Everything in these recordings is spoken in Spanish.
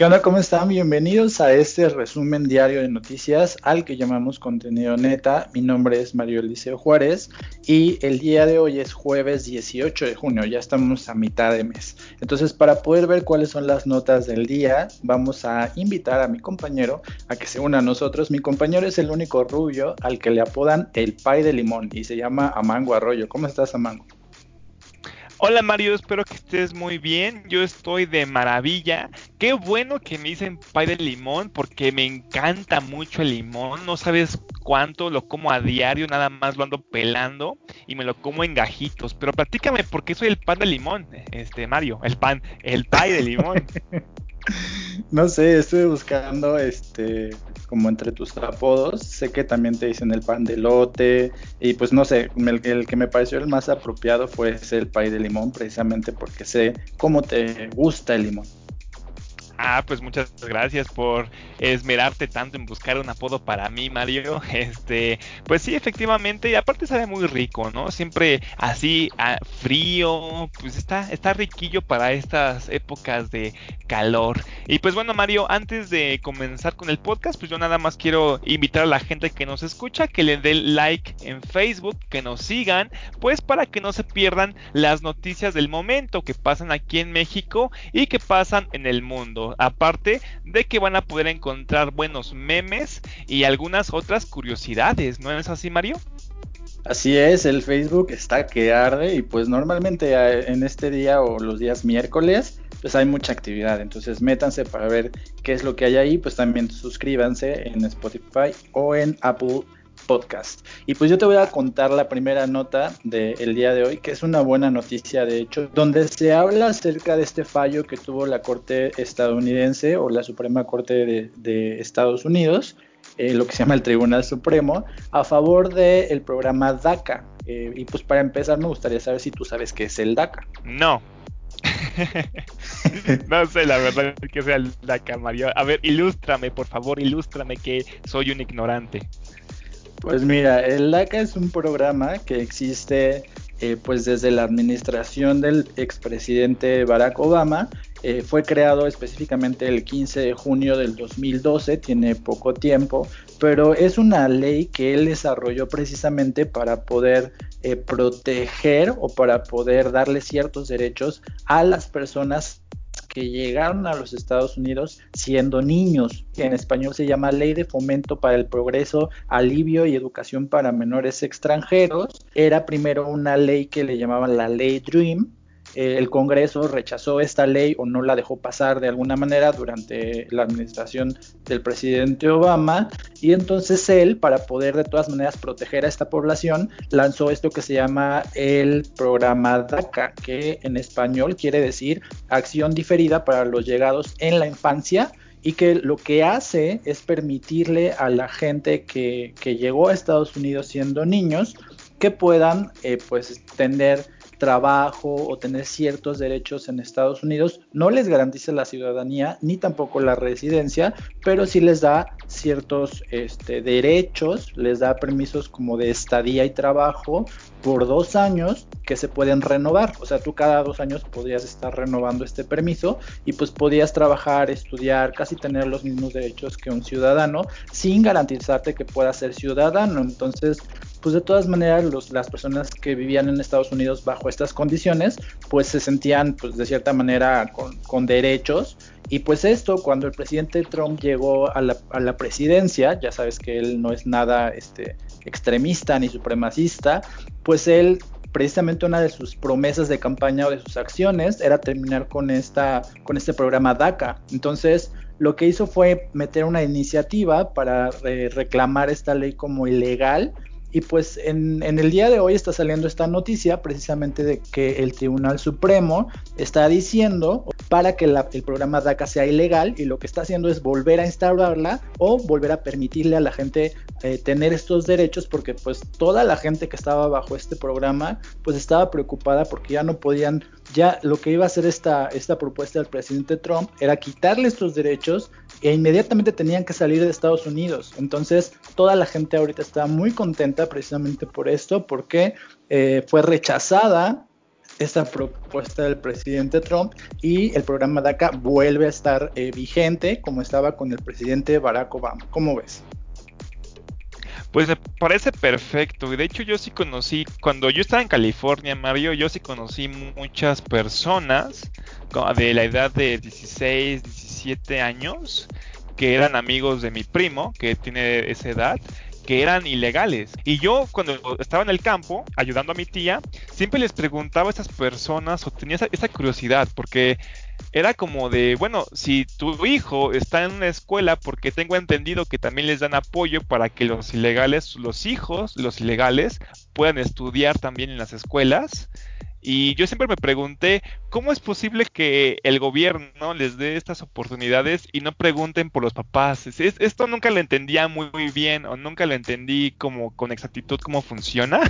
¿Qué onda? ¿Cómo están? Bienvenidos a este resumen diario de noticias al que llamamos contenido neta. Mi nombre es Mario Eliseo Juárez y el día de hoy es jueves 18 de junio, ya estamos a mitad de mes. Entonces, para poder ver cuáles son las notas del día, vamos a invitar a mi compañero a que se una a nosotros. Mi compañero es el único rubio al que le apodan el pay de limón y se llama Amango Arroyo. ¿Cómo estás, Amango? Hola Mario, espero que estés muy bien. Yo estoy de maravilla. Qué bueno que me dicen pay de limón porque me encanta mucho el limón. No sabes cuánto lo como a diario, nada más lo ando pelando y me lo como en gajitos. Pero platícame por qué soy el pan de limón, este Mario, el pan, el pay de limón. no sé, estuve buscando este como entre tus apodos. Sé que también te dicen el pan de lote. Y pues no sé, el, que me pareció el más apropiado fue el pay de limón, precisamente porque sé cómo te gusta el limón. Ah, pues muchas gracias por esmerarte tanto en buscar un apodo para mí, Mario. Este, pues sí, efectivamente, y aparte sabe muy rico, ¿no? Siempre así frío, pues está está riquillo para estas épocas de calor. Y pues bueno, Mario, antes de comenzar con el podcast, pues yo nada más quiero invitar a la gente que nos escucha que le dé like en Facebook, que nos sigan, pues para que no se pierdan las noticias del momento que pasan aquí en México y que pasan en el mundo. Aparte de que van a poder encontrar buenos memes y algunas otras curiosidades, ¿no es así, Mario? Así es, el Facebook está que arde y pues normalmente eh, en este día o los días miércoles pues hay mucha actividad, entonces métanse para ver qué es lo que hay ahí, pues también suscríbanse en Spotify o en Apple podcast. Y pues yo te voy a contar la primera nota del día de hoy, que es una buena noticia de hecho, donde se habla acerca de este fallo que tuvo la Corte estadounidense o la Suprema Corte de, Estados Unidos, eh, lo que se llama el Tribunal Supremo, a favor del programa DACA. Eh, y pues para empezar me gustaría saber si tú sabes qué es el DACA. No. no sé la verdad que sea el DACA, Mario. A ver, ilústrame, por favor, ilústrame que soy un ignorante. Pues mira, el DACA es un programa que existe eh, pues desde la administración del expresidente Barack Obama. Eh, fue creado específicamente el 15 de junio del 2012, tiene poco tiempo, pero es una ley que él desarrolló precisamente para poder eh, proteger o para poder darle ciertos derechos a las personas que llegaron a los Estados Unidos siendo niños, que en español se llama Ley de Fomento para el Progreso, Alivio y Educación para Menores Extranjeros. Era primero una ley que le llamaban la Ley Dream, eh, el Congreso rechazó esta ley o no la dejó pasar de alguna manera durante la administración del presidente Obama y entonces él, para poder de todas maneras proteger a esta población, lanzó esto que se llama el programa DACA, que en español quiere decir Acción Diferida para los Llegados en la Infancia y que lo que hace es permitirle a la gente que, llegó a Estados Unidos siendo niños que puedan eh, pues tener trabajo o tener ciertos derechos en Estados Unidos no les garantiza la ciudadanía ni tampoco la residencia, pero sí les da ciertos este, derechos, les da permisos como de estadía y trabajo por dos años que se pueden renovar. O sea, tú cada dos años podrías estar renovando este permiso y pues podías trabajar, estudiar, casi tener los mismos derechos que un ciudadano sin garantizarte que puedas ser ciudadano. Entonces, pues de todas maneras las personas que vivían en Estados Unidos bajo estas condiciones, pues se sentían pues de cierta manera con, derechos. Y pues esto, cuando el presidente Trump llegó a la, presidencia, ya sabes que él no es nada este, extremista ni supremacista, pues él precisamente una de sus promesas de campaña o de sus acciones era terminar con esta con este programa DACA. Entonces, lo que hizo fue meter una iniciativa para reclamar esta ley como ilegal y pues en, el día de hoy está saliendo esta noticia precisamente de que el Tribunal Supremo está diciendo para que el programa DACA sea ilegal y lo que está haciendo es volver a instaurarla o volver a permitirle a la gente eh, tener estos derechos porque pues toda la gente que estaba bajo este programa pues estaba preocupada porque ya no podían, ya lo que iba a hacer esta, esta propuesta del presidente Trump era quitarle estos derechos e inmediatamente tenían que salir de Estados Unidos. Entonces toda la gente ahorita está muy contenta precisamente por esto, porque eh, fue rechazada esta propuesta del presidente Trump y el programa DACA vuelve a estar eh, vigente como estaba con el presidente Barack Obama. ¿Cómo ves? Pues me parece perfecto. Y de hecho yo sí conocí, cuando yo estaba en California, Mario, yo sí conocí muchas personas de la edad de 16, 17 años que eran amigos de mi primo, que tiene esa edad, que eran ilegales. Y yo cuando estaba en el campo ayudando a mi tía, siempre les preguntaba a esas personas o tenía esa, curiosidad, porque era como de, bueno, si tu hijo está en una escuela, porque tengo entendido que también les dan apoyo para que los ilegales, los hijos, los ilegales, puedan estudiar también en las escuelas. Y yo siempre me pregunté, ¿cómo es posible que el gobierno les dé estas oportunidades y no pregunten por los papás? esto nunca lo entendía muy, muy, bien o nunca lo entendí como con exactitud cómo funciona,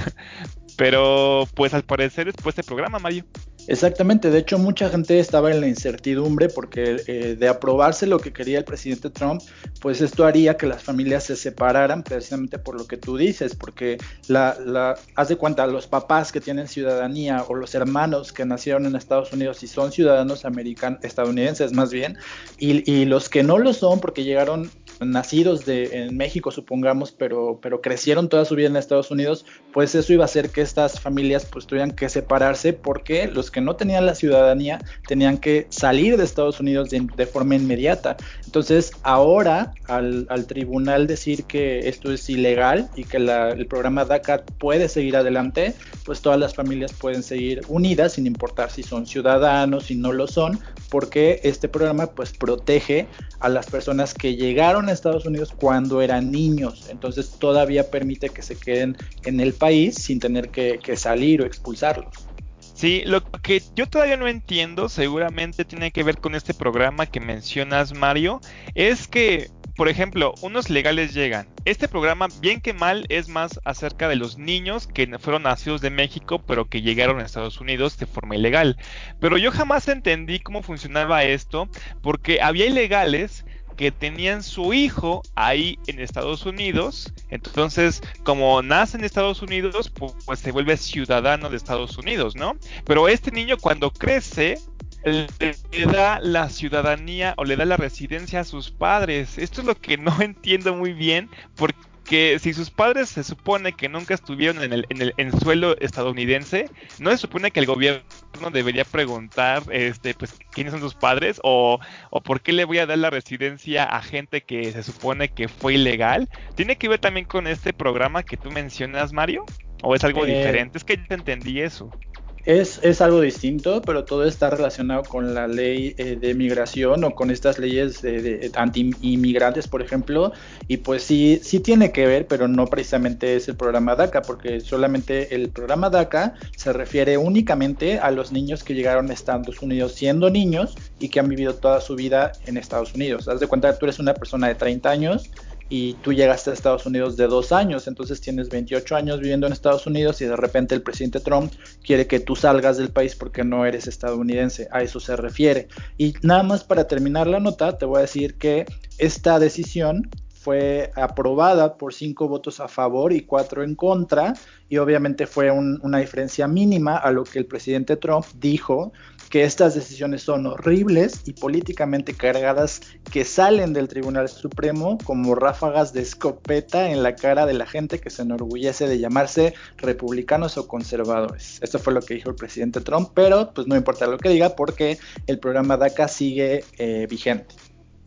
pero pues al parecer es por este programa, Mario. Exactamente, de hecho mucha gente estaba en la incertidumbre porque eh, de aprobarse lo que quería el presidente Trump, pues esto haría que las familias se separaran precisamente por lo que tú dices, porque la, la, haz de cuenta, los papás que tienen ciudadanía o los hermanos que nacieron en Estados Unidos y son ciudadanos americanos, estadounidenses más bien, y, y los que no lo son porque llegaron nacidos de, en México, supongamos, pero, pero crecieron toda su vida en Estados Unidos, pues eso iba a hacer que estas familias pues tuvieran que separarse porque los que no tenían la ciudadanía tenían que salir de Estados Unidos de, forma inmediata. Entonces, ahora al, tribunal decir que esto es ilegal y que el programa DACA puede seguir adelante, pues todas las familias pueden seguir unidas sin importar si son ciudadanos, si no lo son, porque este programa pues protege a las personas que llegaron a Estados Unidos cuando eran niños, entonces todavía permite que se queden en el país sin tener que, salir o expulsarlos. Sí, lo que yo todavía no entiendo, seguramente tiene que ver con este programa que mencionas, Mario, es que, por ejemplo, unos legales llegan. Este programa, bien que mal, es más acerca de los niños que fueron nacidos de México, pero que llegaron a Estados Unidos de forma ilegal. Pero yo jamás entendí cómo funcionaba esto, porque había ilegales que tenían su hijo ahí en Estados Unidos. Entonces, como nace en Estados Unidos, pues, se vuelve ciudadano de Estados Unidos, ¿no? Pero este niño cuando crece, le da la ciudadanía o le da la residencia a sus padres. Esto es lo que no entiendo muy bien porque que si sus padres se supone que nunca estuvieron en el, en el suelo estadounidense, no se supone que el gobierno debería preguntar este pues quiénes son sus padres o, o por qué le voy a dar la residencia a gente que se supone que fue ilegal. ¿Tiene que ver también con este programa que tú mencionas, Mario? ¿O es algo eh, diferente? Es que yo entendí eso. Es, es, algo distinto, pero todo está relacionado con la ley eh, de migración o con estas leyes de, anti-inmigrantes, por ejemplo, y pues sí, sí tiene que ver, pero no precisamente es el programa DACA, porque solamente el programa DACA se refiere únicamente a los niños que llegaron a Estados Unidos siendo niños y que han vivido toda su vida en Estados Unidos. Haz de cuenta que tú eres una persona de 30 años y tú llegaste a Estados Unidos de dos años, entonces tienes 28 años viviendo en Estados Unidos y de repente el presidente Trump quiere que tú salgas del país porque no eres estadounidense, a eso se refiere. Y nada más para terminar la nota, te voy a decir que esta decisión fue aprobada por cinco votos a favor y cuatro en contra, y obviamente fue una diferencia mínima a lo que el presidente Trump dijo que estas decisiones son horribles y políticamente cargadas que salen del Tribunal Supremo como ráfagas de escopeta en la cara de la gente que se enorgullece de llamarse republicanos o conservadores. Esto fue lo que dijo el presidente Trump, pero pues no importa lo que diga porque el programa DACA sigue eh, vigente.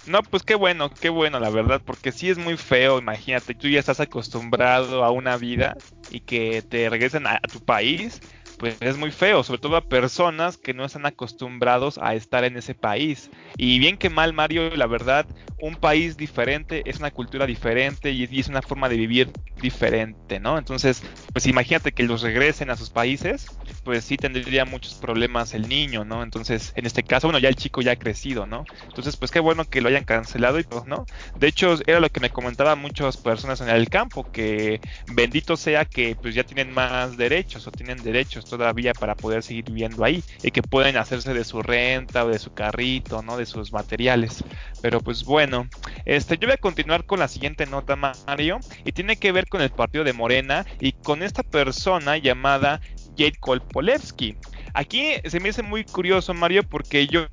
No, pues qué bueno, qué bueno, la verdad, porque sí es muy feo, imagínate, tú ya estás acostumbrado a una vida y que te regresen a tu país pues es muy feo, sobre todo a personas que no están acostumbrados a estar en ese país. Y bien que mal, Mario, la verdad, un país diferente es una cultura diferente y es una forma de vivir diferente, ¿no? Entonces, pues imagínate que los regresen a sus países, pues sí tendría muchos problemas el niño, ¿no? Entonces, en este caso, bueno, ya el chico ya ha crecido, ¿no? Entonces, pues qué bueno que lo hayan cancelado y pues, ¿no? De hecho, era lo que me comentaban muchas personas en el campo, que bendito sea que pues ya tienen más derechos o tienen derechos todavía para poder seguir viviendo ahí y que pueden hacerse de su renta o de su carrito, ¿no? De sus materiales. Pero pues bueno, este, yo voy a continuar con la siguiente nota, Mario, y tiene que ver con el partido de Morena y con esta persona llamada Jade Kolpolevsky. aquí se me hace muy curioso, Mario, porque yo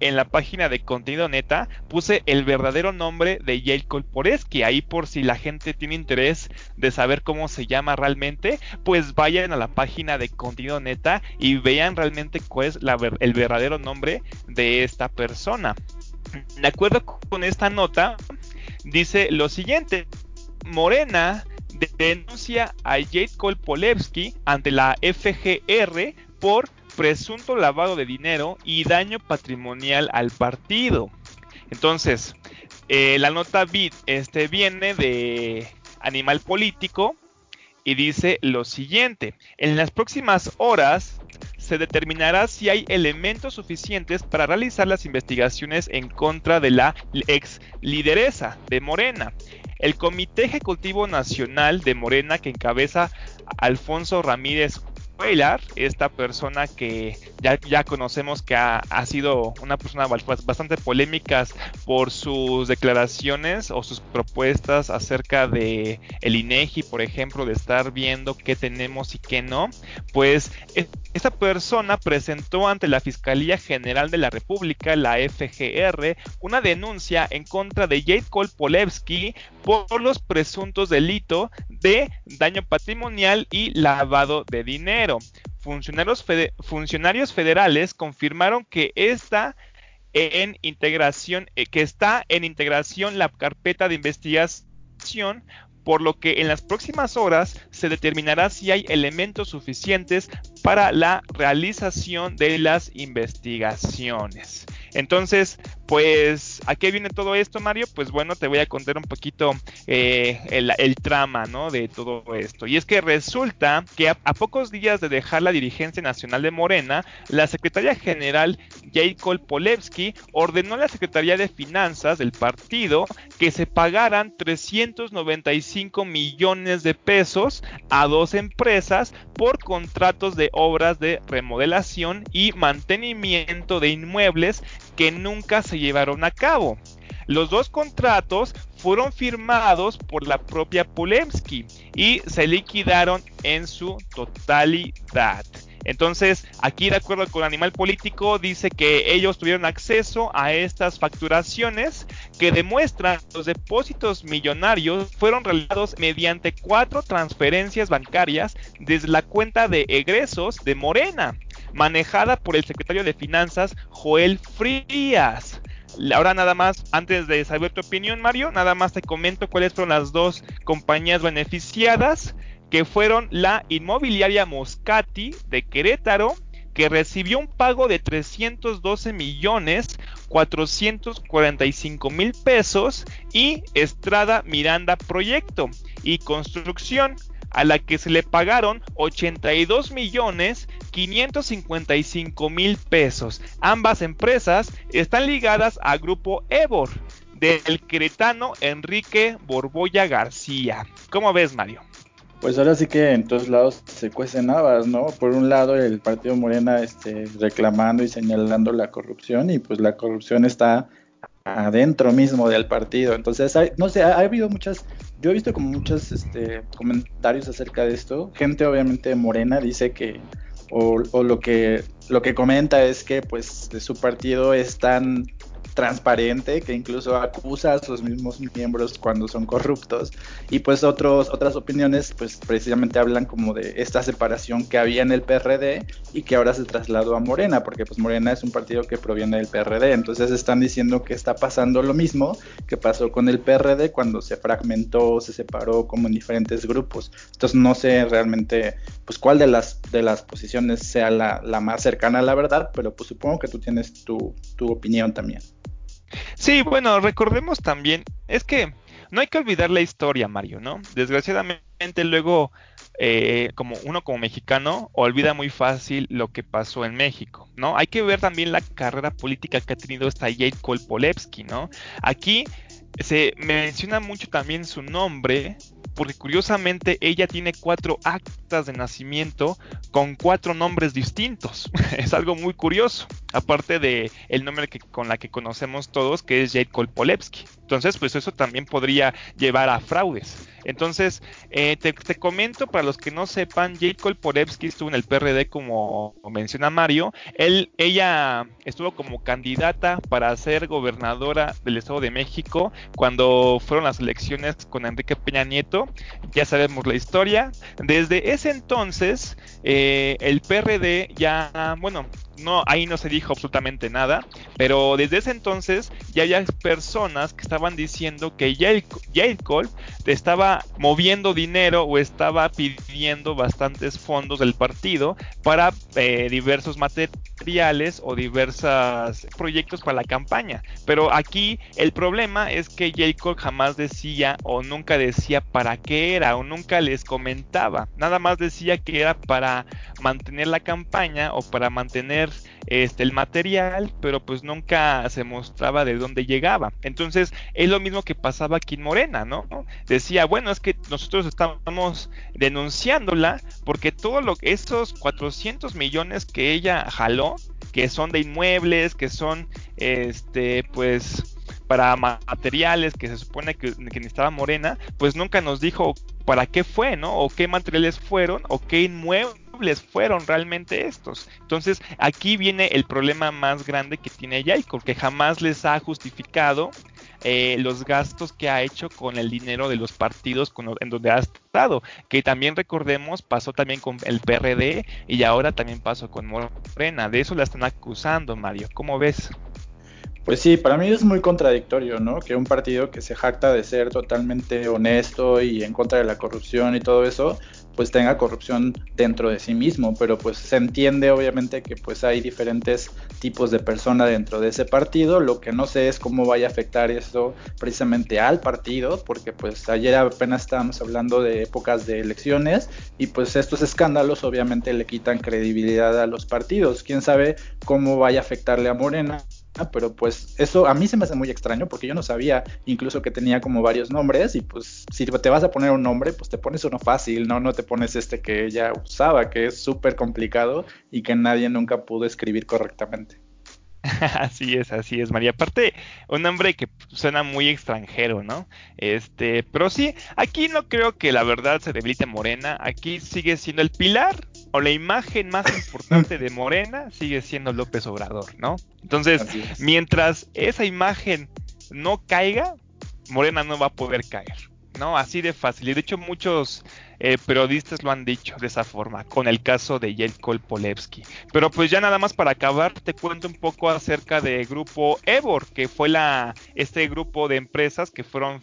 en la página de contenido neta puse el verdadero nombre de Yale Kolporeski. Ahí por si la gente tiene interés de saber cómo se llama realmente, pues vayan a la página de contenido neta y vean realmente cuál es el verdadero nombre de esta persona. De acuerdo con esta nota, dice lo siguiente. Morena denuncia a Jade Kolpolevsky ante la FGR por presunto lavado de dinero y daño patrimonial al partido. Entonces, eh, la nota este, viene de Animal Político y dice lo siguiente. En las próximas horas se determinará si hay elementos suficientes para realizar las investigaciones en contra de la ex lideresa de Morena. El Comité Ejecutivo Nacional de Morena que encabeza Alfonso Ramírez esta persona que ya, ya conocemos que ha, sido una persona bastante polémica por sus declaraciones o sus propuestas acerca de el INEGI, por ejemplo, de estar viendo qué tenemos y qué no, pues e, esta persona presentó ante la Fiscalía General de la República, la FGR, una denuncia en contra de Jade Kolpolevsky por los presuntos delitos de daño patrimonial y lavado de dinero. Funcionarios, funcionarios federales confirmaron eh, que está en integración la carpeta de investigación por lo que en las próximas horas se determinará si hay elementos suficientes para la realización de las investigaciones. Entonces, pues, ¿a qué viene todo esto, Mario? Pues bueno, te voy a contar un poquito eh, el, trama, ¿no? De todo esto. Y es que resulta que a, pocos días de dejar la dirigencia nacional de Morena, la secretaria general Jacob Polevsky ordenó a la Secretaría de Finanzas del partido que se pagaran 395 millones de pesos a dos empresas por contratos de obras de remodelación y mantenimiento de inmuebles que nunca se llevaron a cabo. Los dos contratos fueron firmados por la propia Polemski y se liquidaron en su totalidad. Entonces, aquí de acuerdo con Animal Político, dice que ellos tuvieron acceso a estas facturaciones que demuestran los depósitos millonarios fueron realizados mediante cuatro transferencias bancarias desde la cuenta de egresos de Morena, manejada por el secretario de Finanzas Joel Frías. Ahora nada más, antes de saber tu opinión, Mario, nada más te comento cuáles fueron las dos compañías beneficiadas que fueron la inmobiliaria Moscati de Querétaro, que recibió un pago de 312 millones 445 mil pesos y Estrada Miranda Proyecto y Construcción a la que se le pagaron 82 millones 555 mil pesos. Ambas empresas están ligadas al grupo Ebor del queretano Enrique Borboya García. ¿Cómo ves, Mario? Pues ahora sí que en todos lados se cuecen habas, ¿no? Por un lado el partido Morena este, reclamando y señalando la corrupción y pues la corrupción está adentro mismo del partido. Entonces, no sé, ha, habido muchas, yo he visto como muchos este, comentarios acerca de esto. Gente obviamente Morena dice que, o, o, lo que lo que comenta es que pues de su partido es tan transparente que incluso acusa a sus mismos miembros cuando son corruptos. Y pues otros otras opiniones pues precisamente hablan como de esta separación que había en el PRD y que ahora se trasladó a Morena porque pues Morena es un partido que proviene del PRD entonces están diciendo que está pasando lo mismo que pasó con el PRD cuando se fragmentó se separó como en diferentes grupos. Entonces no sé realmente pues cuál de las de las posiciones sea la, la más cercana a la verdad pero pues supongo que tú tienes tu, tu opinión también Sí, bueno, recordemos también, es que no hay que olvidar la historia, Mario, ¿no? Desgraciadamente luego, eh, como uno como mexicano, olvida muy fácil lo que pasó en México, ¿no? Hay que ver también la carrera política que ha tenido esta Jade Kolpolevsky, ¿no? Aquí se menciona mucho también su nombre, porque curiosamente ella tiene cuatro actas de nacimiento con cuatro nombres distintos. es algo muy curioso, aparte de el nombre que, con la que conocemos todos, que es Jade Kolpolevsky. Entonces, pues eso también podría llevar a fraudes. Entonces, eh, te, comento para los que no sepan, Jade Kolporevsky estuvo en el PRD como menciona Mario. Él, ella estuvo como candidata para ser gobernadora del Estado de México cuando fueron las elecciones con Enrique Peña Nieto. Ya sabemos la historia. Desde ese entonces, eh, el PRD ya, bueno, no, ahí no se dijo absolutamente nada, pero desde ese entonces ya había personas que estaban diciendo que Jacob estaba moviendo dinero o estaba pidiendo bastantes fondos del partido para eh, diversos materiales o diversos proyectos para la campaña. Pero aquí el problema es que Jacob jamás decía o nunca decía para qué era o nunca les comentaba. Nada más decía que era para mantener la campaña o para mantener este, el material, pero pues nunca se mostraba de dónde llegaba. Entonces es lo mismo que pasaba aquí en Morena, ¿no? Decía, bueno, es que nosotros estamos denunciándola porque todo lo esos 400 millones que ella jaló, que son de inmuebles, que son, este, pues para materiales que se supone que, que, necesitaba Morena, pues nunca nos dijo para qué fue, ¿no? O qué materiales fueron, o qué inmuebles fueron realmente estos. Entonces aquí viene el problema más grande que tiene Jacob, que jamás les ha justificado eh, los gastos que ha hecho con el dinero de los partidos en donde ha estado, que también recordemos pasó también con el PRD y ahora también pasó con Morena. De eso la están acusando, Mario. ¿Cómo ves? Pues sí, para mí es muy contradictorio, ¿no? Que un partido que se jacta de ser totalmente honesto y en contra de la corrupción y todo eso, pues tenga corrupción dentro de sí mismo, pero pues se entiende obviamente que pues hay diferentes tipos de personas dentro de ese partido, lo que no sé es cómo vaya a afectar eso precisamente al partido, porque pues ayer apenas estábamos hablando de épocas de elecciones y pues estos escándalos obviamente le quitan credibilidad a los partidos, quién sabe cómo vaya a afectarle a Morena pero pues eso a mí se me hace muy extraño porque yo no sabía incluso que tenía como varios nombres y pues si te vas a poner un nombre pues te pones uno fácil, no no te pones este que ella usaba que es súper complicado y que nadie nunca pudo escribir correctamente. Así es, así es, María. Aparte, un nombre que suena muy extranjero, ¿no? Este, pero sí, aquí no creo que la verdad se debilite Morena. Aquí sigue siendo el pilar o la imagen más importante de Morena sigue siendo López Obrador, ¿no? Entonces, mientras esa imagen no caiga, Morena no va a poder caer. ¿No? Así de fácil. Y de hecho muchos eh, periodistas lo han dicho de esa forma, con el caso de Jelko Polevsky. Pero pues ya nada más para acabar, te cuento un poco acerca del grupo Evor, que fue la, este grupo de empresas que fueron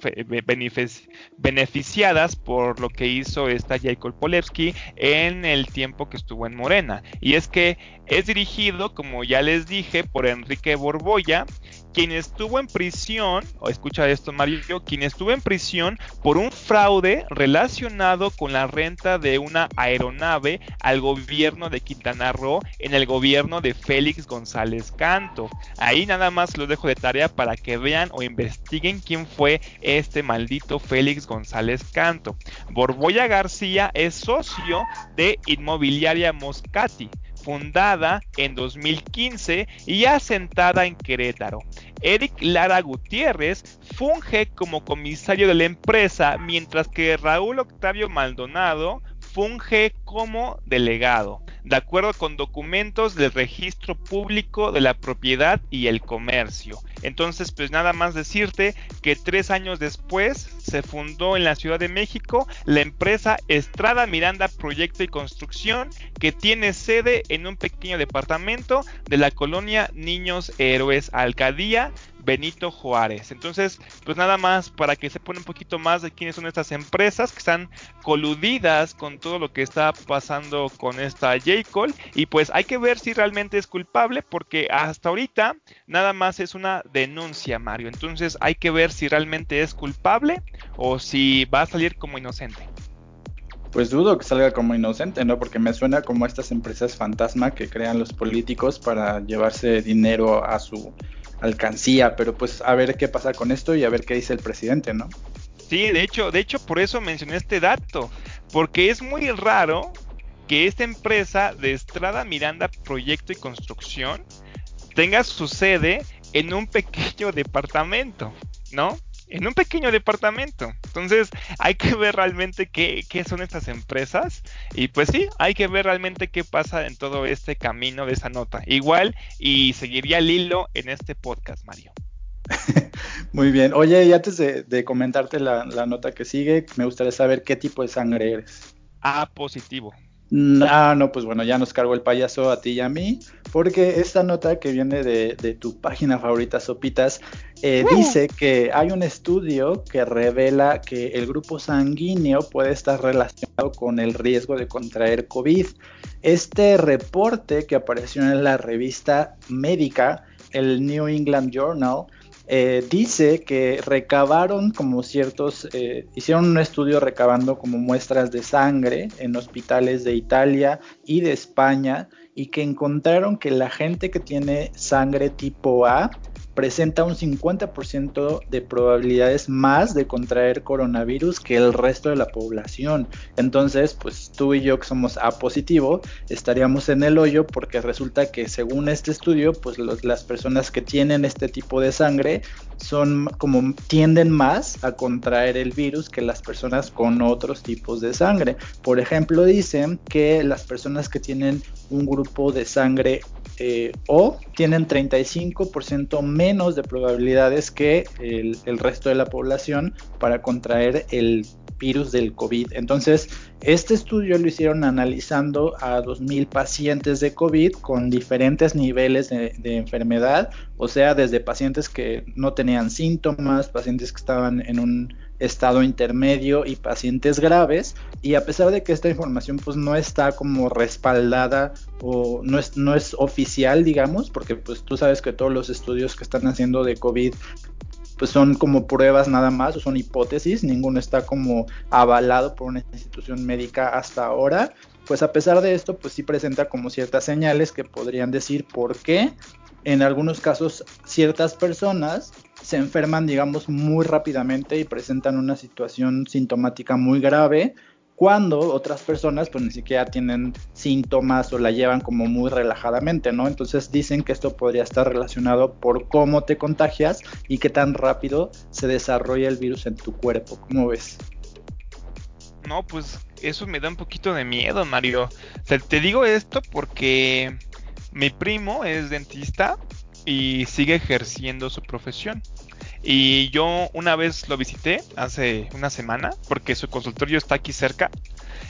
beneficiadas por lo que hizo esta Jelko Polevsky en el tiempo que estuvo en Morena. Y es que es dirigido, como ya les dije, por Enrique Borboya, quien estuvo en prisión, o escucha esto Mario, quien estuvo en prisión por un fraude relacionado con la renta de una aeronave al gobierno de Quintana Roo en el gobierno de Félix González Canto. Ahí nada más lo dejo de tarea para que vean o investiguen quién fue este maldito Félix González Canto. Borboya García es socio de Inmobiliaria Moscati fundada en 2015 y asentada en Querétaro. Eric Lara Gutiérrez funge como comisario de la empresa, mientras que Raúl Octavio Maldonado funge como delegado, de acuerdo con documentos del registro público de la propiedad y el comercio. Entonces, pues nada más decirte que tres años después se fundó en la Ciudad de México la empresa Estrada Miranda Proyecto y Construcción, que tiene sede en un pequeño departamento de la colonia Niños Héroes Alcadía Benito Juárez. Entonces, pues nada más para que se pone un poquito más de quiénes son estas empresas que están coludidas con todo lo que está pasando con esta J. Cole. Y pues hay que ver si realmente es culpable, porque hasta ahorita nada más es una denuncia, Mario. Entonces hay que ver si realmente es culpable o si va a salir como inocente. Pues dudo que salga como inocente, ¿no? Porque me suena como estas empresas fantasma que crean los políticos para llevarse dinero a su alcancía, pero pues a ver qué pasa con esto y a ver qué dice el presidente, ¿no? Sí, de hecho, de hecho por eso mencioné este dato, porque es muy raro que esta empresa de Estrada Miranda Proyecto y Construcción tenga su sede en un pequeño departamento, ¿no? En un pequeño departamento. Entonces, hay que ver realmente qué, qué, son estas empresas. Y pues sí, hay que ver realmente qué pasa en todo este camino de esa nota. Igual, y seguiría el hilo en este podcast, Mario. Muy bien. Oye, y antes de, comentarte la, la, nota que sigue, me gustaría saber qué tipo de sangre eres. A positivo. Ah, no, pues bueno, ya nos cargo el payaso a ti y a mí, porque esta nota que viene de, tu página favorita, Sopitas, eh, dice que hay un estudio que revela que el grupo sanguíneo puede estar relacionado con el riesgo de contraer COVID. Este reporte que apareció en la revista médica, el New England Journal, eh, dice que recabaron como ciertos, eh, hicieron un estudio recabando como muestras de sangre en hospitales de Italia y de España y que encontraron que la gente que tiene sangre tipo A presenta un 50% de probabilidades más de contraer coronavirus que el resto de la población. Entonces, pues tú y yo que somos A positivo, estaríamos en el hoyo porque resulta que según este estudio, pues las personas que tienen este tipo de sangre son como tienden más a contraer el virus que las personas con otros tipos de sangre. Por ejemplo, dicen que las personas que tienen un grupo de sangre eh, o tienen 35% menos de probabilidades que el, el, resto de la población para contraer el virus del COVID. Entonces, este estudio lo hicieron analizando a 2.000 pacientes de COVID con diferentes niveles de, enfermedad, o sea, desde pacientes que no tenían síntomas, pacientes que estaban en un estado intermedio y pacientes graves y a pesar de que esta información pues no está como respaldada o no es, no es oficial digamos porque pues tú sabes que todos los estudios que están haciendo de COVID pues son como pruebas nada más o son hipótesis, ninguno está como avalado por una institución médica hasta ahora, pues a pesar de esto, pues sí presenta como ciertas señales que podrían decir por qué en algunos casos ciertas personas se enferman, digamos, muy rápidamente y presentan una situación sintomática muy grave, cuando otras personas pues ni siquiera tienen síntomas o la llevan como muy relajadamente, ¿no? Entonces dicen que esto podría estar relacionado por cómo te contagias y qué tan rápido se desarrolla el virus en tu cuerpo, ¿cómo ves? No, pues eso me da un poquito de miedo, Mario. te digo esto porque mi primo es dentista y sigue ejerciendo su profesión. Y yo una vez lo visité hace una semana porque su consultorio está aquí cerca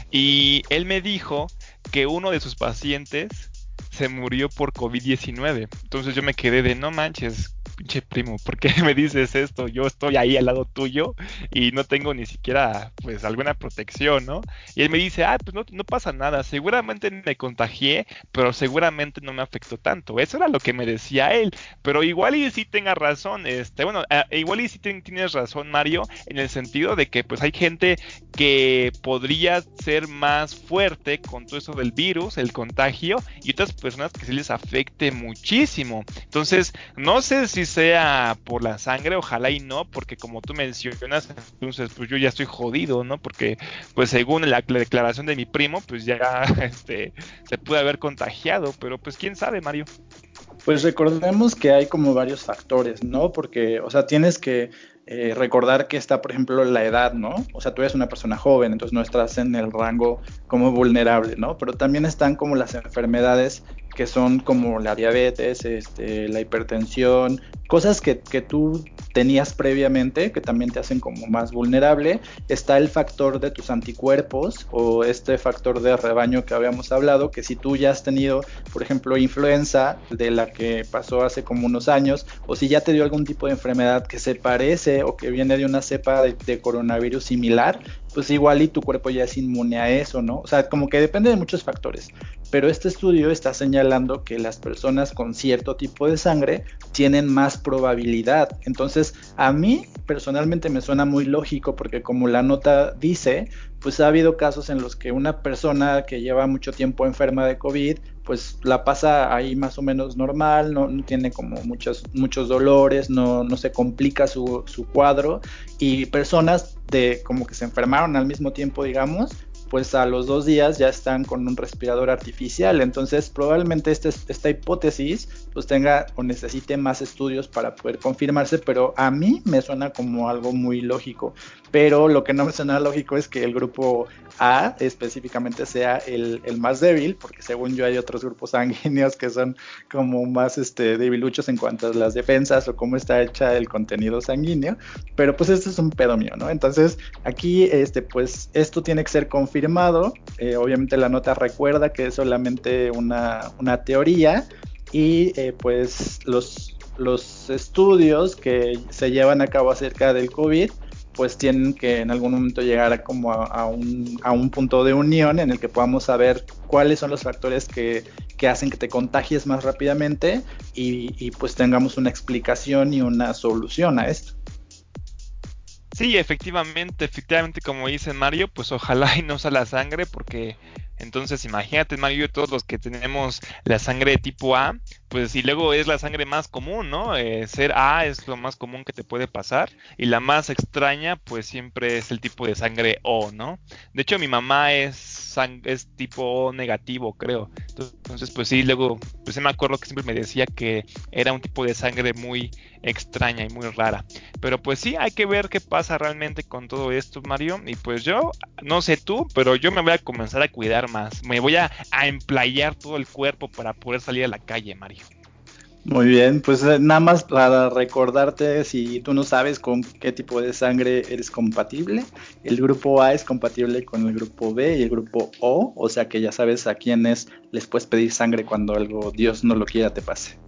y él me dijo que uno de sus pacientes se murió por COVID-19. Entonces yo me quedé de no manches, pinche primo, ¿por qué me dices esto? Yo estoy ahí al lado tuyo y no tengo ni siquiera, pues, alguna protección, ¿no? Y él me dice, ah, pues no, no pasa nada, seguramente me contagié, pero seguramente no me afectó tanto. Eso era lo que me decía él, pero igual y sí tenga razón, este, bueno, eh, igual y sí tienes razón, Mario, en el sentido de que, pues, hay gente que podría ser más fuerte con todo eso del virus, el contagio, y otras personas que sí les afecte muchísimo. Entonces, no sé si sea por la sangre, ojalá y no, porque como tú mencionas, entonces pues yo ya estoy jodido, ¿no? Porque pues según la, declaración de mi primo, pues ya este, se puede haber contagiado, pero pues quién sabe, Mario. Pues recordemos que hay como varios factores, ¿no? Porque, o sea, tienes que eh, recordar que está, por ejemplo, la edad, ¿no? O sea, tú eres una persona joven, entonces no estás en el rango como vulnerable, ¿no? Pero también están como las enfermedades que son como la diabetes, este, la hipertensión, cosas que, que, tú tenías previamente que también te hacen como más vulnerable. Está el factor de tus anticuerpos o este factor de rebaño que habíamos hablado, que si tú ya has tenido, por ejemplo, influenza de la que pasó hace como unos años, o si ya te dio algún tipo de enfermedad que se parece o que viene de una cepa de coronavirus similar, pues igual y tu cuerpo ya es inmune a eso, ¿no? O sea, como que depende de muchos factores. Pero este estudio está señalando que las personas con cierto tipo de sangre tienen más probabilidad. Entonces, a mí personalmente me suena muy lógico porque como la nota dice, pues ha habido casos en los que una persona que lleva mucho tiempo enferma de COVID, pues la pasa ahí más o menos normal, no, tiene como muchos, muchos dolores, no, no se complica su, su cuadro y personas de como que se enfermaron al mismo tiempo, digamos, pues a los dos días ya están con un respirador artificial. Entonces probablemente este, esta hipótesis pues tenga o necesite más estudios para poder confirmarse, pero a mí me suena como algo muy lógico. Pero lo que no me suena lógico es que el grupo A específicamente sea el, más débil, porque según yo hay otros grupos sanguíneos que son como más este, debiluchos en cuanto a las defensas o cómo está hecha el contenido sanguíneo. Pero pues este es un pedo mío, ¿no? Entonces aquí este, pues esto tiene que ser confirmado. Eh, obviamente la nota recuerda que es solamente una, una teoría y eh, pues los, los estudios que se llevan a cabo acerca del COVID pues tienen que en algún momento llegar a como a, un, a, un, punto de unión en el que podamos saber cuáles son los factores que, que hacen que te contagies más rápidamente y, y, pues tengamos una explicación y una solución a esto. Sí, efectivamente, efectivamente, como dice Mario, pues ojalá y no sea la sangre porque entonces, imagínate, Mario, todos los que tenemos la sangre de tipo A, pues y luego es la sangre más común, ¿no? Eh, ser A es lo más común que te puede pasar y la más extraña, pues siempre es el tipo de sangre O, ¿no? De hecho, mi mamá es es tipo O negativo, creo. Entonces, pues sí, luego, pues sí me acuerdo que siempre me decía que era un tipo de sangre muy extraña y muy rara. Pero pues sí, hay que ver qué pasa realmente con todo esto, Mario. Y pues yo, no sé tú, pero yo me voy a comenzar a cuidar más. Me voy a, a emplayar todo el cuerpo para poder salir a la calle, Mario. Muy bien, pues eh, nada más para recordarte, si tú no sabes con qué tipo de sangre eres compatible, el grupo A es compatible con el grupo B y el grupo O, o sea que ya sabes a quiénes les puedes pedir sangre cuando algo Dios no lo quiera te pase.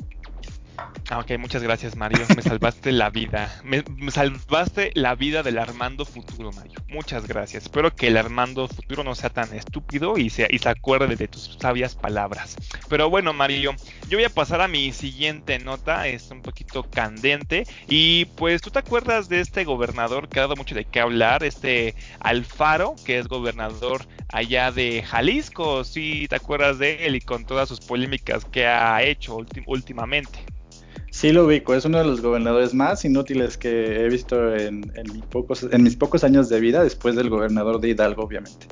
Ah, ok, muchas gracias Mario, me salvaste la vida, me, salvaste la vida del Armando Futuro Mario, muchas gracias, espero que el Armando Futuro no sea tan estúpido y se, y se acuerde de tus sabias palabras. Pero bueno Mario, yo voy a pasar a mi siguiente nota, es un poquito candente. Y pues tú te acuerdas de este gobernador que ha dado mucho de qué hablar, este Alfaro, que es gobernador allá de Jalisco, si te acuerdas de él y con todas sus polémicas que ha hecho últimamente. Sí lo ubico, es uno de los gobernadores más inútiles que he visto en, mis, pocos, en mis pocos años de vida, después del gobernador de Hidalgo, obviamente.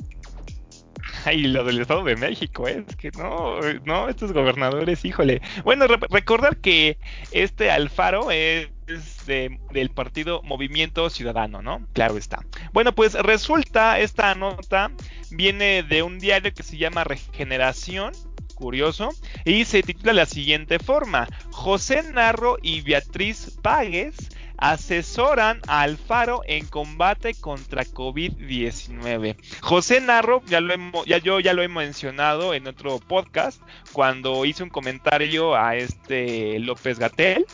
Y lo del Estado de México, ¿eh? es que no, no, estos gobernadores, híjole. Bueno, recordar que este Alfaro es del partido Movimiento Ciudadano, ¿no? Claro está. Bueno, pues resulta, esta nota viene de un diario que se llama Regeneración curioso, y se titula de la siguiente forma, José Narro y Beatriz Páguez asesoran a Alfaro en combate contra COVID-19. José Narro, ya lo hemos, ya yo ya lo he mencionado en otro podcast, cuando hice un comentario a este López Gatel,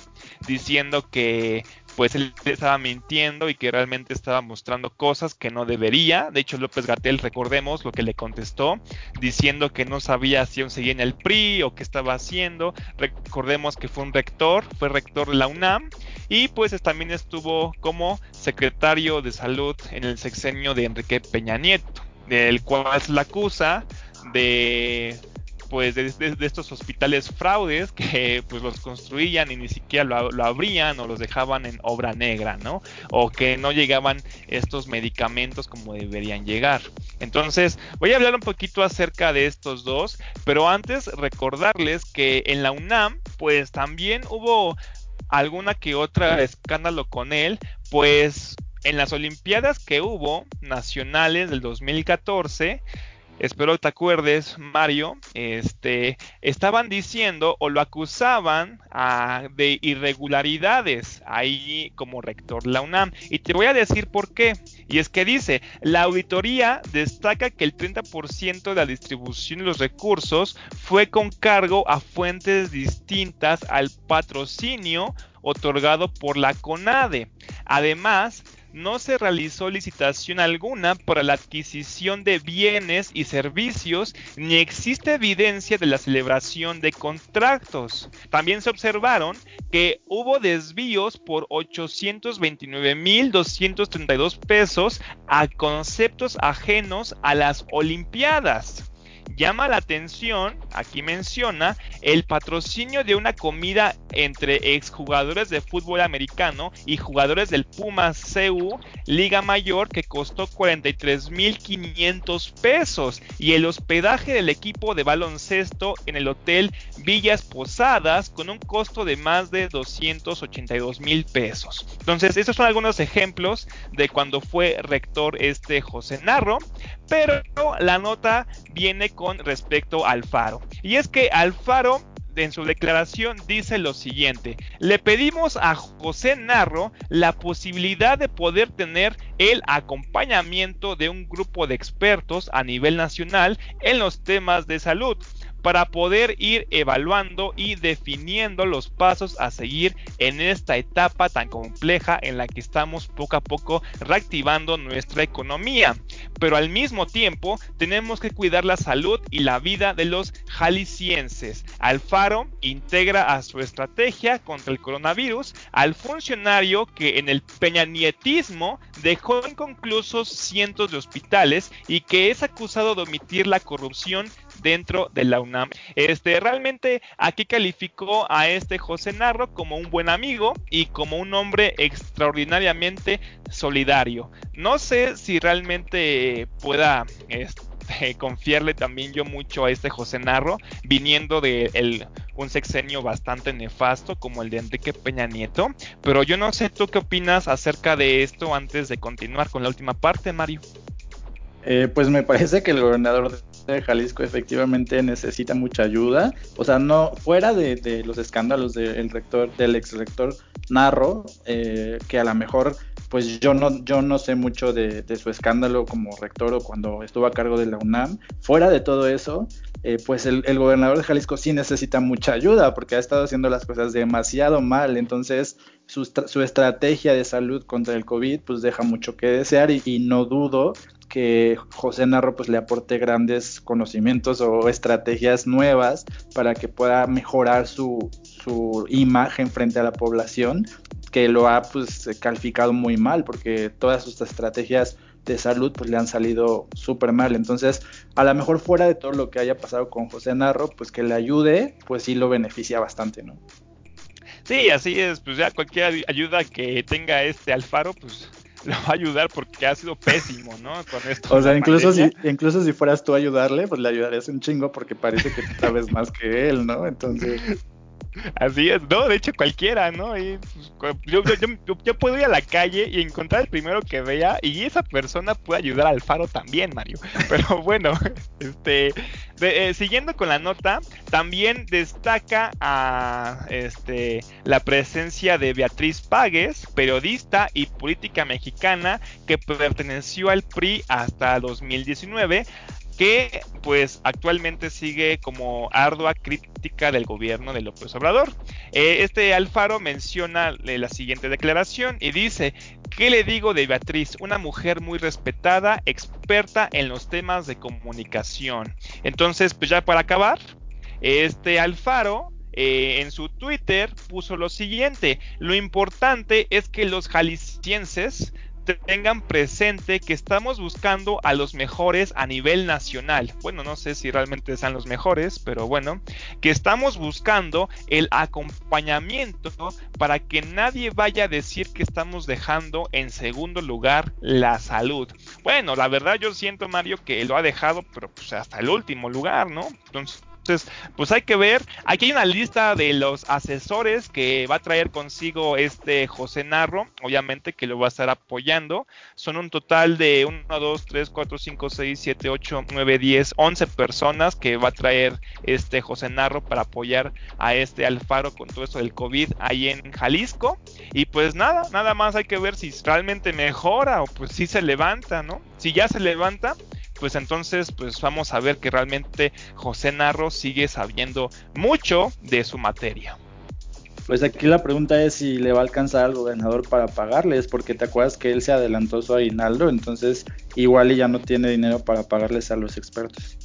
diciendo que pues él estaba mintiendo y que realmente estaba mostrando cosas que no debería. De hecho, López Gatel, recordemos lo que le contestó, diciendo que no sabía si aún seguía en el PRI o qué estaba haciendo. Recordemos que fue un rector, fue rector de la UNAM y pues también estuvo como secretario de salud en el sexenio de Enrique Peña Nieto, del cual se la acusa de pues de, estos hospitales fraudes que pues los construían y ni siquiera lo, abrían o los dejaban en obra negra, ¿no? O que no llegaban estos medicamentos como deberían llegar. Entonces, voy a hablar un poquito acerca de estos dos, pero antes recordarles que en la UNAM, pues también hubo alguna que otra escándalo con él, pues en las Olimpiadas que hubo nacionales del 2014, espero que te acuerdes, Mario, este, estaban diciendo o lo acusaban ah, de irregularidades ahí como rector la UNAM. Y te voy a decir por qué. Y es que dice, la auditoría destaca que el 30% de la distribución de los recursos fue con cargo a fuentes distintas al patrocinio otorgado por la CONADE. Además, no se realizó licitación alguna para la adquisición de bienes y servicios, ni existe evidencia de la celebración de contratos. También se observaron que hubo desvíos por 829.232 pesos a conceptos ajenos a las Olimpiadas. Llama la atención, aquí menciona, el patrocinio de una comida entre exjugadores de fútbol americano y jugadores del Pumas CU Liga Mayor que costó 43.500 pesos y el hospedaje del equipo de baloncesto en el hotel Villas Posadas con un costo de más de 282 mil pesos. Entonces, estos son algunos ejemplos de cuando fue rector este José Narro, pero la nota viene con respecto al Faro. Y es que Alfaro en su declaración dice lo siguiente, le pedimos a José Narro la posibilidad de poder tener el acompañamiento de un grupo de expertos a nivel nacional en los temas de salud para poder ir evaluando y definiendo los pasos a seguir en esta etapa tan compleja en la que estamos poco a poco reactivando nuestra economía. Pero al mismo tiempo tenemos que cuidar la salud y la vida de los jaliscienses. Alfaro integra a su estrategia contra el coronavirus al funcionario que en el peñanietismo dejó inconclusos cientos de hospitales y que es acusado de omitir la corrupción dentro de la UNAM. Este, realmente aquí calificó a este José Narro como un buen amigo y como un hombre extraordinariamente solidario. No sé si realmente pueda este, confiarle también yo mucho a este José Narro, viniendo de un sexenio bastante nefasto como el de Enrique Peña Nieto. Pero yo no sé tú qué opinas acerca de esto antes de continuar con la última parte, Mario. Eh, pues me parece que el gobernador de Jalisco efectivamente necesita mucha ayuda. O sea, no fuera de, los escándalos del rector, del ex rector Narro, eh, que a lo mejor, pues yo no, yo no sé mucho de, su escándalo como rector o cuando estuvo a cargo de la UNAM. Fuera de todo eso, eh, pues el, gobernador de Jalisco sí necesita mucha ayuda porque ha estado haciendo las cosas demasiado mal. Entonces, su, estrategia de salud contra el COVID, pues deja mucho que desear y no dudo que José Narro pues le aporte grandes conocimientos o estrategias nuevas para que pueda mejorar su, su imagen frente a la población que lo ha pues calificado muy mal porque todas sus estrategias de salud pues le han salido súper mal. Entonces a lo mejor fuera de todo lo que haya pasado con José Narro pues que le ayude pues sí lo beneficia bastante no sí así es pues ya cualquier ayuda que tenga este Alfaro pues lo va a ayudar porque ha sido pésimo, ¿no? Con esto o sea, incluso si, incluso si fueras tú a ayudarle, pues le ayudarías un chingo porque parece que tú sabes más que él, ¿no? Entonces... Así es, no, de hecho cualquiera, ¿no? Pues, yo, yo, puedo ir a la calle y encontrar el primero que vea y esa persona puede ayudar al faro también, Mario. Pero bueno, este, eh, siguiendo con la nota, también destaca a este, la presencia de Beatriz Pagues, periodista y política mexicana que perteneció al PRI hasta 2019 que pues actualmente sigue como ardua crítica del gobierno de López Obrador. Eh, este Alfaro menciona la siguiente declaración y dice, ¿qué le digo de Beatriz? Una mujer muy respetada, experta en los temas de comunicación. Entonces, pues ya para acabar, este Alfaro eh, en su Twitter puso lo siguiente, lo importante es que los jaliscienses tengan presente que estamos buscando a los mejores a nivel nacional. Bueno, no sé si realmente sean los mejores, pero bueno, que estamos buscando el acompañamiento para que nadie vaya a decir que estamos dejando en segundo lugar la salud. Bueno, la verdad yo siento, Mario, que lo ha dejado, pero pues hasta el último lugar, ¿no? Entonces, entonces, pues hay que ver. Aquí hay una lista de los asesores que va a traer consigo este José Narro, obviamente que lo va a estar apoyando. Son un total de 1, 2, 3, 4, 5, 6, 7, 8, 9, 10, 11 personas que va a traer este José Narro para apoyar a este Alfaro con todo esto del COVID ahí en Jalisco. Y pues nada, nada más hay que ver si realmente mejora o pues si se levanta, ¿no? Si ya se levanta, pues entonces pues vamos a ver que realmente José Narro sigue sabiendo mucho de su materia. Pues aquí la pregunta es si le va a alcanzar al gobernador para pagarles, porque te acuerdas que él se adelantó su aguinaldo, entonces igual y ya no tiene dinero para pagarles a los expertos.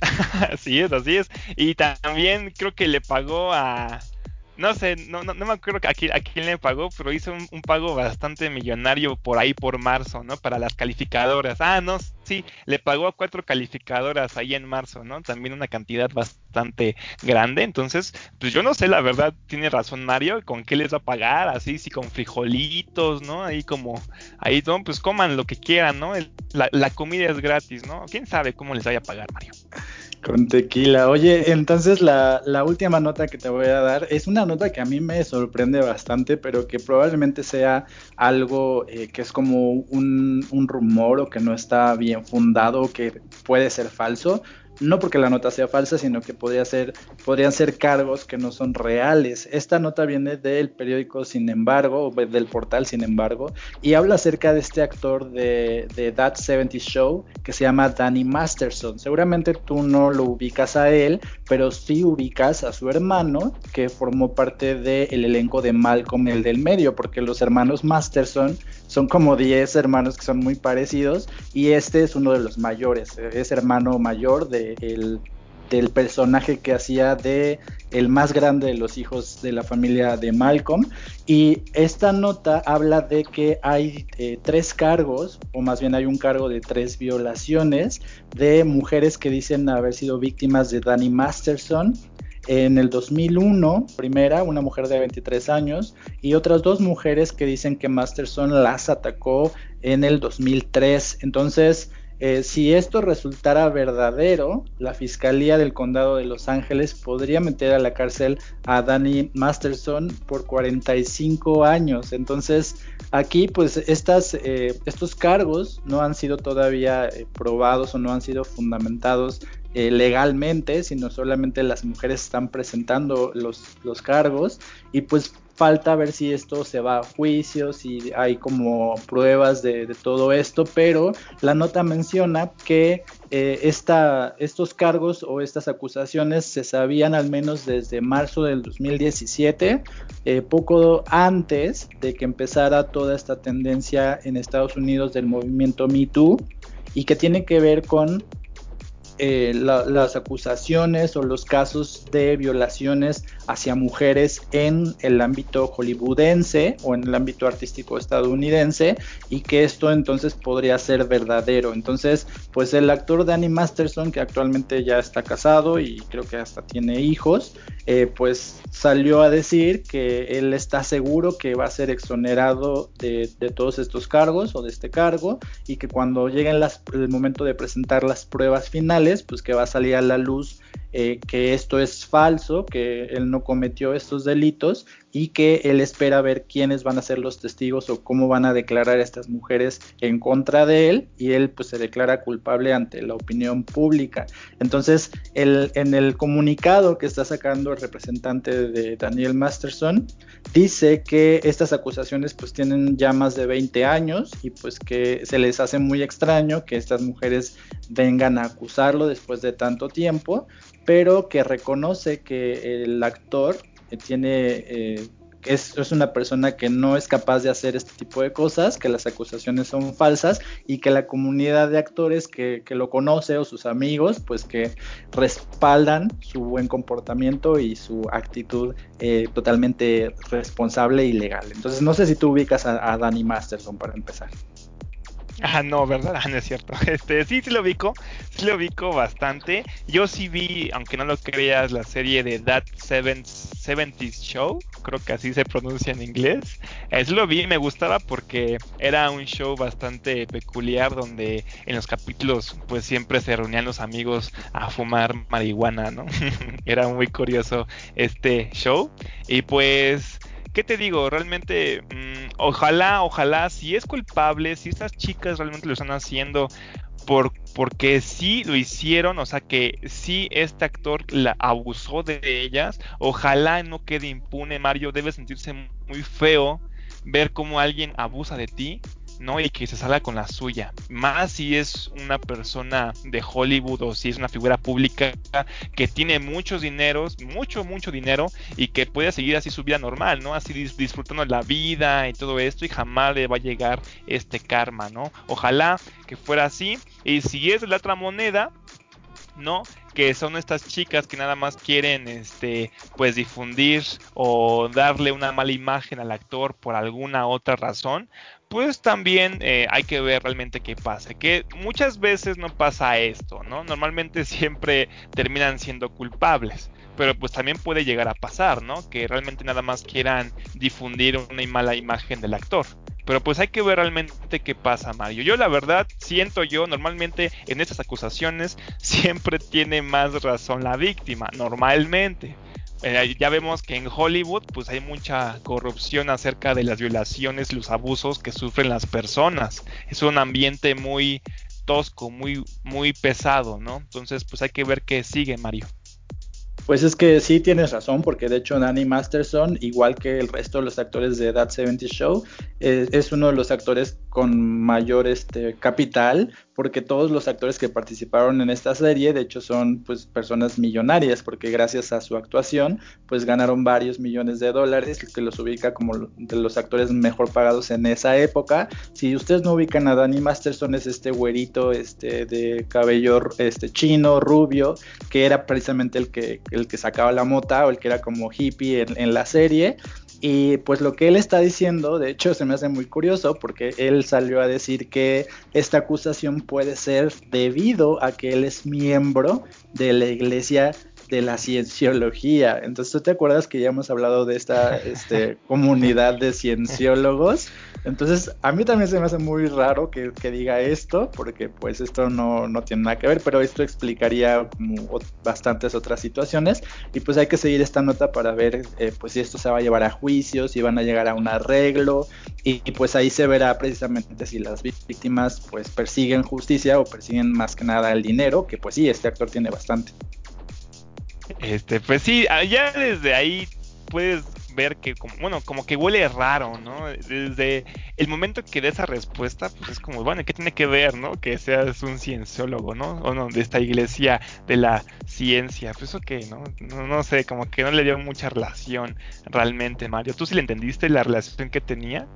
así es, así es. Y también creo que le pagó a, no sé, no, no, me acuerdo a quién, a quién le pagó, pero hizo un, pago bastante millonario por ahí por marzo, ¿no? Para las calificadoras. Ah, no, sí, le pagó a cuatro calificadoras ahí en marzo, ¿no? También una cantidad bastante grande. Entonces, pues yo no sé, la verdad, tiene razón Mario, con qué les va a pagar, así, si con frijolitos, ¿no? Ahí como, ahí, ¿no? Pues coman lo que quieran, ¿no? la, la comida es gratis, ¿no? ¿Quién sabe cómo les vaya a pagar, Mario? Con tequila. Oye, entonces la, última nota que te voy a dar es una nota que a mí me sorprende bastante, pero que probablemente sea algo eh, que es como un, un rumor o que no está bien fundado que puede ser falso no porque la nota sea falsa, sino que podría ser, podrían ser cargos que no son reales. Esta nota viene del periódico Sin embargo, o del portal Sin embargo, y habla acerca de este actor de, That 70 Show que se llama Danny Masterson. Seguramente tú no lo ubicas a él, pero sí ubicas a su hermano, que formó parte del elenco de Malcolm el del medio, porque los hermanos Masterson son como 10 hermanos que son muy parecidos y este es uno de los mayores, es hermano mayor de del personaje que hacía de el más grande de los hijos de la familia de Malcolm. Y esta nota habla de que hay eh, tres cargos o más bien hay un cargo de tres violaciones de mujeres que dicen haber sido víctimas de Danny Masterson en el 2001, primera, una mujer de 23 años, y otras dos mujeres que dicen que Masterson las atacó en el 2003. Entonces, eh, si esto resultara verdadero, la Fiscalía del Condado de Los Ángeles podría meter a la cárcel a Danny Masterson por 45 años. Entonces, aquí, pues, estas, eh, estos cargos no han sido todavía eh, probados o no han sido fundamentados eh, legalmente, sino solamente las mujeres están presentando los, los cargos. Y pues falta ver si esto se va a juicio, si hay como pruebas de, todo esto, pero la nota menciona que eh, estos cargos o estas acusaciones se sabían al menos desde marzo del 2017, eh, poco antes de que empezara toda esta tendencia en Estados Unidos del movimiento Me Too y que tiene que ver con eh, las acusaciones o los casos de violaciones hacia mujeres en el ámbito hollywoodense o en el ámbito artístico estadounidense y que esto entonces podría ser verdadero. Entonces, pues el actor Danny Masterson, que actualmente ya está casado y creo que hasta tiene hijos, eh, pues salió a decir que él está seguro que va a ser exonerado de, todos estos cargos o de este cargo y que cuando llegue el momento de presentar las pruebas finales, pues que va a salir a la luz eh, que esto es falso, que él no cometió estos delitos y que él espera ver quiénes van a ser los testigos o cómo van a declarar estas mujeres en contra de él y él pues se declara culpable ante la opinión pública. Entonces, en el comunicado que está sacando el representante de Daniel Masterson, dice que estas acusaciones pues tienen ya más de 20 años y pues que se les hace muy extraño que estas mujeres vengan a acusarlo después de tanto tiempo, pero que reconoce que el actor tiene eh, es, es, una persona que no es capaz de hacer este tipo de cosas, que las acusaciones son falsas y que la comunidad de actores que, que, lo conoce o sus amigos, pues que respaldan su buen comportamiento y su actitud eh, totalmente responsable y legal. Entonces no sé si tú ubicas a, a Danny Masterson para empezar. Ah, no, ¿verdad? Ah, no es cierto. Este, sí, sí lo ubico, sí lo ubico bastante. Yo sí vi, aunque no lo creas, la serie de That 70s Show, creo que así se pronuncia en inglés. Es lo vi, me gustaba porque era un show bastante peculiar donde en los capítulos pues siempre se reunían los amigos a fumar marihuana, ¿no? era muy curioso este show. Y pues ¿qué te digo? Realmente, mm, ojalá, ojalá, si es culpable, si estas chicas realmente lo están haciendo por, porque sí lo hicieron, o sea que sí este actor la abusó de ellas, ojalá no quede impune, Mario, debe sentirse muy feo ver cómo alguien abusa de ti ¿no? Y que se salga con la suya. Más si es una persona de Hollywood o si es una figura pública que tiene muchos dineros, mucho, mucho dinero y que puede seguir así su vida normal, ¿no? Así disfrutando la vida y todo esto y jamás le va a llegar este karma, ¿no? Ojalá que fuera así. Y si es la otra moneda, ¿no? Que son estas chicas que nada más quieren, este, pues difundir o darle una mala imagen al actor por alguna otra razón, pues también eh, hay que ver realmente qué pasa. Que muchas veces no pasa esto, ¿no? Normalmente siempre terminan siendo culpables. Pero pues también puede llegar a pasar, ¿no? Que realmente nada más quieran difundir una mala imagen del actor. Pero pues hay que ver realmente qué pasa, Mario. Yo la verdad siento yo, normalmente en estas acusaciones siempre tiene más razón la víctima, normalmente. Eh, ya vemos que en Hollywood pues hay mucha corrupción acerca de las violaciones, los abusos que sufren las personas. Es un ambiente muy tosco, muy, muy pesado, ¿no? Entonces pues hay que ver qué sigue, Mario. Pues es que sí tienes razón, porque de hecho Danny Masterson, igual que el resto de los actores de That 70 Show, eh, es uno de los actores con mayor este, capital, porque todos los actores que participaron en esta serie, de hecho, son pues personas millonarias, porque gracias a su actuación, pues ganaron varios millones de dólares, que los ubica como de los actores mejor pagados en esa época. Si ustedes no ubican a Danny Masterson, es este güerito este, de cabello este, chino, rubio, que era precisamente el que, el que sacaba la mota o el que era como hippie en, en la serie. Y pues lo que él está diciendo, de hecho, se me hace muy curioso porque él salió a decir que esta acusación puede ser debido a que él es miembro de la iglesia de la cienciología. Entonces, ¿tú te acuerdas que ya hemos hablado de esta este, comunidad de cienciólogos? Entonces, a mí también se me hace muy raro que, diga esto, porque pues esto no, tiene nada que ver, pero esto explicaría bastantes otras situaciones. Y pues hay que seguir esta nota para ver eh, pues si esto se va a llevar a juicio, si van a llegar a un arreglo, y, y, pues ahí se verá precisamente si las víctimas pues persiguen justicia o persiguen más que nada el dinero, que pues sí, este actor tiene bastante. Este, pues sí, ah, ya desde ahí puedes ver que como, bueno, como que huele raro, ¿no? Desde el momento que da esa respuesta, pues es como, bueno, ¿qué tiene que ver, no? Que seas un cienciólogo, ¿no? O no, de esta iglesia de la ciencia. Pues eso que, ¿no? ¿no? No sé, como que no le dio mucha relación realmente, Mario. ¿Tú sí le entendiste la relación que tenía?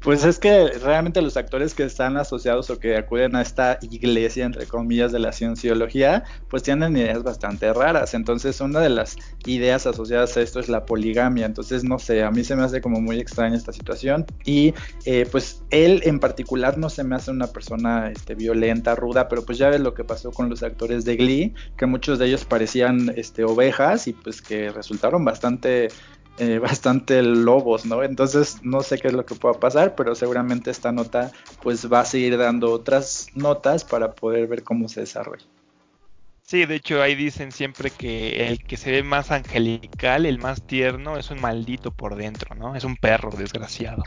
Pues es que realmente los actores que están asociados o que acuden a esta iglesia, entre comillas, de la cienciología, pues tienen ideas bastante raras. Entonces, una de las ideas asociadas a esto es la poligamia. Entonces, no sé, a mí se me hace como muy extraña esta situación. Y eh, pues él en particular no se me hace una persona este, violenta, ruda, pero pues ya ves lo que pasó con los actores de Glee, que muchos de ellos parecían este, ovejas y pues que resultaron bastante eh, bastante lobos, ¿no? Entonces no sé qué es lo que pueda pasar, pero seguramente esta nota pues va a seguir dando otras notas para poder ver cómo se desarrolla. Sí, de hecho ahí dicen siempre que el que se ve más angelical, el más tierno, es un maldito por dentro, ¿no? Es un perro desgraciado.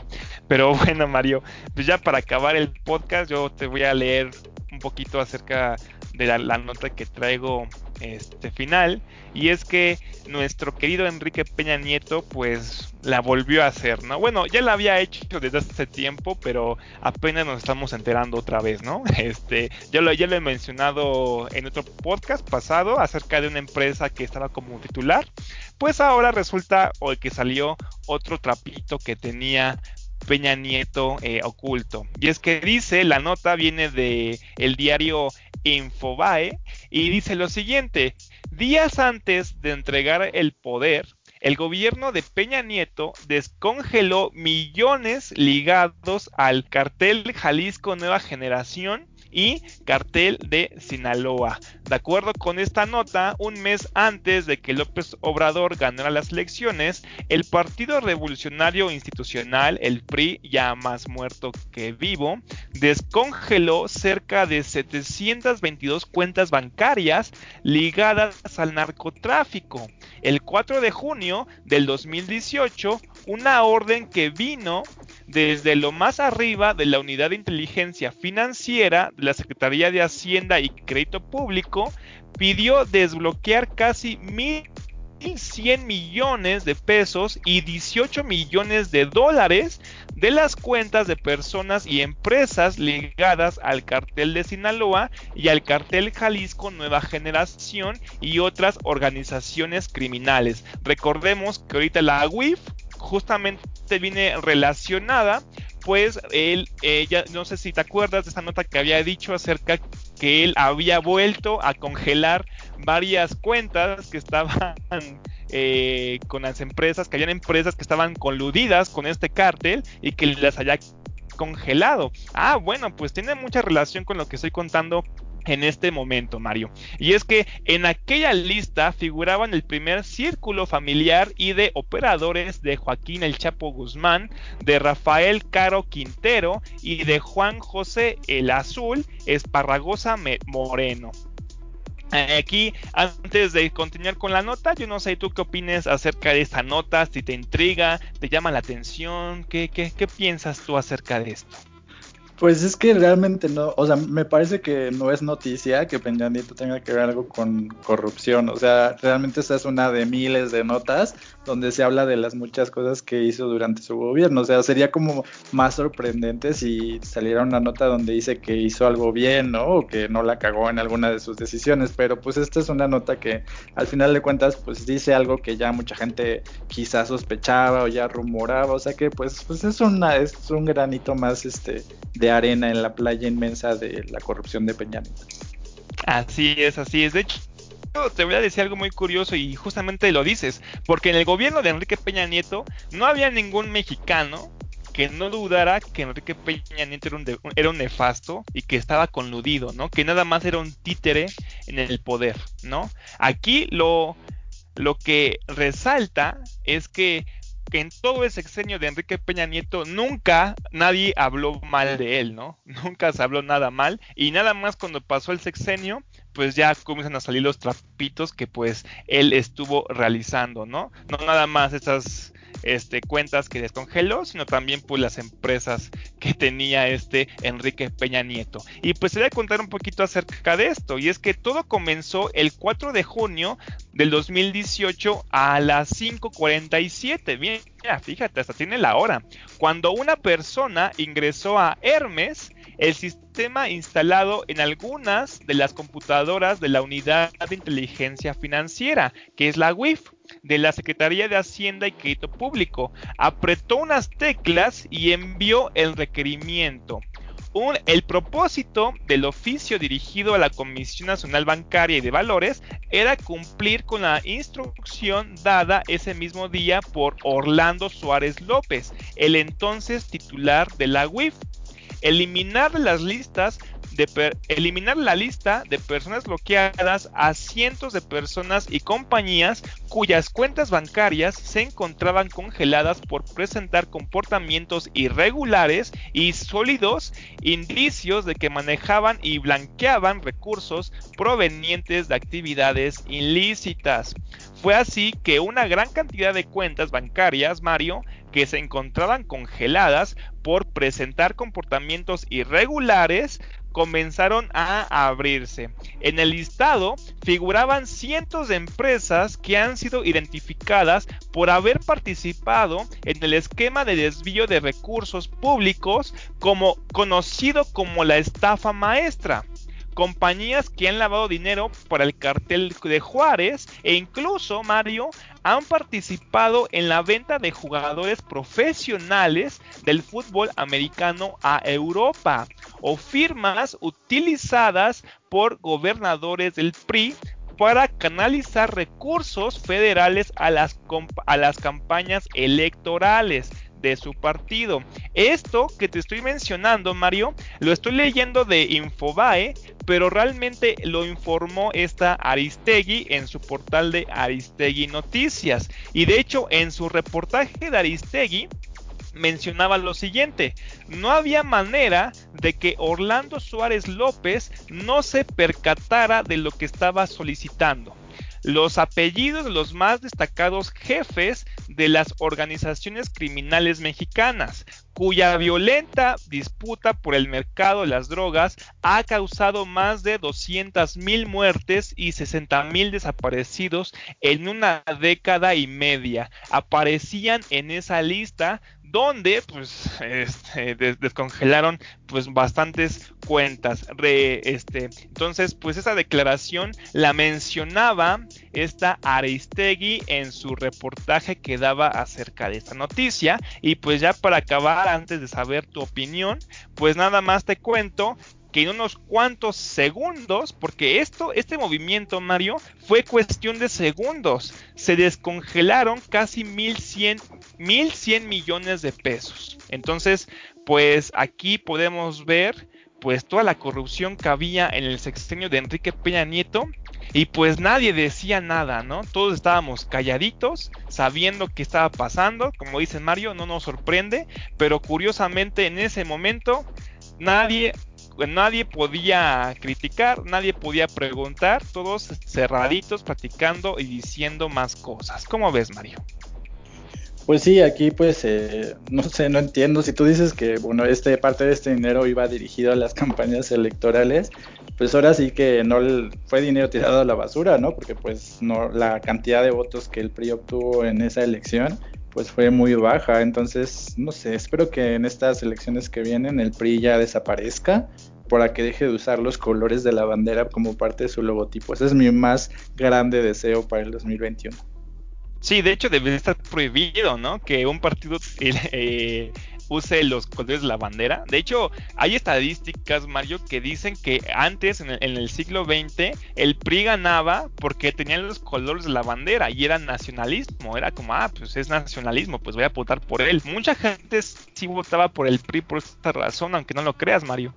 Pero bueno, Mario, pues ya para acabar el podcast yo te voy a leer un poquito acerca de la, nota que traigo este final y es que nuestro querido Enrique Peña Nieto pues la volvió a hacer, ¿no? Bueno, ya la había hecho desde hace tiempo, pero apenas nos estamos enterando otra vez, ¿no? Este, yo lo, ya lo he mencionado en otro podcast pasado acerca de una empresa que estaba como titular, pues ahora resulta o que salió otro trapito que tenía Peña Nieto eh, oculto. Y es que dice, la nota viene de el diario Infobae y dice lo siguiente, días antes de entregar el poder, el gobierno de Peña Nieto descongeló millones ligados al cartel Jalisco Nueva Generación y cartel de Sinaloa. De acuerdo con esta nota, un mes antes de que López Obrador ganara las elecciones, el Partido Revolucionario Institucional, el PRI, ya más muerto que vivo, descongeló cerca de 722 cuentas bancarias ligadas al narcotráfico. El 4 de junio del 2018, una orden que vino desde lo más arriba de la Unidad de Inteligencia Financiera de la Secretaría de Hacienda y Crédito Público pidió desbloquear casi 1.100 millones de pesos y 18 millones de dólares de las cuentas de personas y empresas ligadas al cartel de Sinaloa y al cartel Jalisco Nueva Generación y otras organizaciones criminales. Recordemos que ahorita la UIF justamente viene relacionada pues él, eh, ya no sé si te acuerdas de esa nota que había dicho acerca que él había vuelto a congelar varias cuentas que estaban eh, con las empresas, que habían empresas que estaban coludidas con este cártel y que las haya congelado. Ah, bueno, pues tiene mucha relación con lo que estoy contando en este momento, Mario. Y es que en aquella lista figuraban el primer círculo familiar y de operadores de Joaquín El Chapo Guzmán, de Rafael Caro Quintero y de Juan José El Azul Esparragosa Moreno. Aquí, antes de continuar con la nota, yo no sé tú qué opines acerca de esta nota, si te intriga, te llama la atención, qué, qué, qué piensas tú acerca de esto? Pues es que realmente no, o sea, me parece que no es noticia que Peña Nieto tenga que ver algo con corrupción, o sea, realmente esa es una de miles de notas donde se habla de las muchas cosas que hizo durante su gobierno, o sea, sería como más sorprendente si saliera una nota donde dice que hizo algo bien, ¿no? O que no la cagó en alguna de sus decisiones, pero pues esta es una nota que al final de cuentas pues dice algo que ya mucha gente quizás sospechaba o ya rumoraba, o sea que pues, pues es, una, es un granito más este de arena en la playa inmensa de la corrupción de Peña Nieto. Así es, así es. De hecho, te voy a decir algo muy curioso y justamente lo dices, porque en el gobierno de Enrique Peña Nieto no había ningún mexicano que no dudara que Enrique Peña Nieto era un, nefasto y que estaba conludido, ¿no? Que nada más era un títere en el poder, ¿no? Aquí lo, lo que resalta es que que en todo el sexenio de Enrique Peña Nieto nunca nadie habló mal de él, ¿no? Nunca se habló nada mal y nada más cuando pasó el sexenio, pues ya comienzan a salir los trapitos que pues él estuvo realizando, ¿no? No nada más esas este, cuentas que descongeló, sino también pues las empresas que tenía este Enrique Peña Nieto. Y pues se voy a contar un poquito acerca de esto, y es que todo comenzó el 4 de junio del 2018 a las 5.47. Bien, ya, fíjate, hasta tiene la hora. Cuando una persona ingresó a Hermes, el sistema instalado en algunas de las computadoras de la Unidad de Inteligencia Financiera, que es la WIF, de la Secretaría de Hacienda y Crédito Público, apretó unas teclas y envió el requerimiento el propósito del oficio dirigido a la Comisión Nacional Bancaria y de Valores era cumplir con la instrucción dada ese mismo día por Orlando Suárez López, el entonces titular de la UIF. Eliminar las listas de eliminar la lista de personas bloqueadas a cientos de personas y compañías cuyas cuentas bancarias se encontraban congeladas por presentar comportamientos irregulares y sólidos indicios de que manejaban y blanqueaban recursos provenientes de actividades ilícitas. Fue así que una gran cantidad de cuentas bancarias, Mario, que se encontraban congeladas por presentar comportamientos irregulares, comenzaron a abrirse. En el listado figuraban cientos de empresas que han sido identificadas por haber participado en el esquema de desvío de recursos públicos como conocido como la estafa maestra compañías que han lavado dinero para el cartel de Juárez e incluso Mario han participado en la venta de jugadores profesionales del fútbol americano a Europa o firmas utilizadas por gobernadores del PRI para canalizar recursos federales a las, a las campañas electorales de su partido. Esto que te estoy mencionando, Mario, lo estoy leyendo de Infobae, pero realmente lo informó esta Aristegui en su portal de Aristegui Noticias. Y de hecho, en su reportaje de Aristegui, mencionaba lo siguiente, no había manera de que Orlando Suárez López no se percatara de lo que estaba solicitando los apellidos de los más destacados jefes de las organizaciones criminales mexicanas, cuya violenta disputa por el mercado de las drogas ha causado más de 200 mil muertes y 60 mil desaparecidos en una década y media. Aparecían en esa lista donde pues este, descongelaron pues bastantes cuentas. este, entonces, pues esa declaración la mencionaba esta Aristegui en su reportaje que daba acerca de esta noticia. Y pues ya para acabar, antes de saber tu opinión, pues nada más te cuento que en unos cuantos segundos, porque esto, este movimiento, Mario, fue cuestión de segundos, se descongelaron casi 1100, 1100 millones de pesos. Entonces, pues aquí podemos ver pues toda la corrupción que había en el sexenio de Enrique Peña Nieto y pues nadie decía nada, ¿no? Todos estábamos calladitos, sabiendo qué estaba pasando, como dice Mario, no nos sorprende, pero curiosamente en ese momento nadie nadie podía criticar, nadie podía preguntar, todos cerraditos, platicando y diciendo más cosas. ¿Cómo ves, Mario? Pues sí, aquí pues eh, no sé, no entiendo. Si tú dices que bueno, este parte de este dinero iba dirigido a las campañas electorales, pues ahora sí que no fue dinero tirado a la basura, ¿no? Porque pues no la cantidad de votos que el PRI obtuvo en esa elección pues fue muy baja. Entonces, no sé, espero que en estas elecciones que vienen el PRI ya desaparezca para que deje de usar los colores de la bandera como parte de su logotipo. Ese es mi más grande deseo para el 2021. Sí, de hecho debe estar prohibido, ¿no? Que un partido eh, use los colores de la bandera. De hecho, hay estadísticas, Mario, que dicen que antes, en el, siglo XX, el PRI ganaba porque tenían los colores de la bandera y era nacionalismo. Era como, ah, pues es nacionalismo, pues voy a votar por él. Mucha gente sí votaba por el PRI por esta razón, aunque no lo creas, Mario.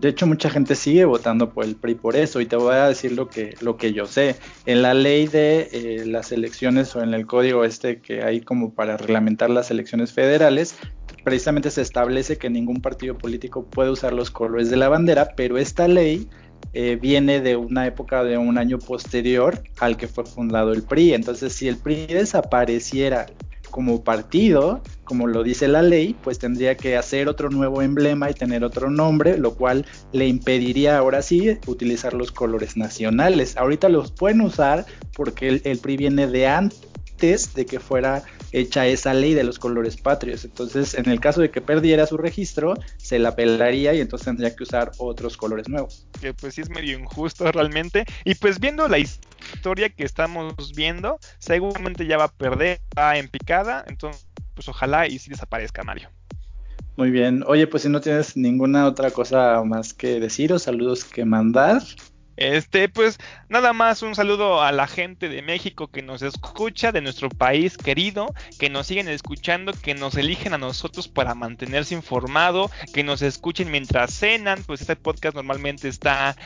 De hecho, mucha gente sigue votando por el PRI por eso, y te voy a decir lo que, lo que yo sé. En la ley de eh, las elecciones o en el código este que hay como para reglamentar las elecciones federales, precisamente se establece que ningún partido político puede usar los colores de la bandera, pero esta ley eh, viene de una época de un año posterior al que fue fundado el PRI. Entonces, si el PRI desapareciera como partido, como lo dice la ley, pues tendría que hacer otro nuevo emblema y tener otro nombre, lo cual le impediría ahora sí utilizar los colores nacionales. Ahorita los pueden usar porque el, PRI viene de antes de que fuera hecha esa ley de los colores patrios. Entonces, en el caso de que perdiera su registro, se la pelaría y entonces tendría que usar otros colores nuevos. Que pues sí es medio injusto realmente. Y pues viendo la historia que estamos viendo, seguramente ya va a perder, va en picada. Entonces, pues ojalá y sí desaparezca Mario. Muy bien. Oye, pues si no tienes ninguna otra cosa más que decir o saludos que mandar. Este, pues nada más un saludo a la gente de México que nos escucha, de nuestro país querido, que nos siguen escuchando, que nos eligen a nosotros para mantenerse informado, que nos escuchen mientras cenan, pues este podcast normalmente está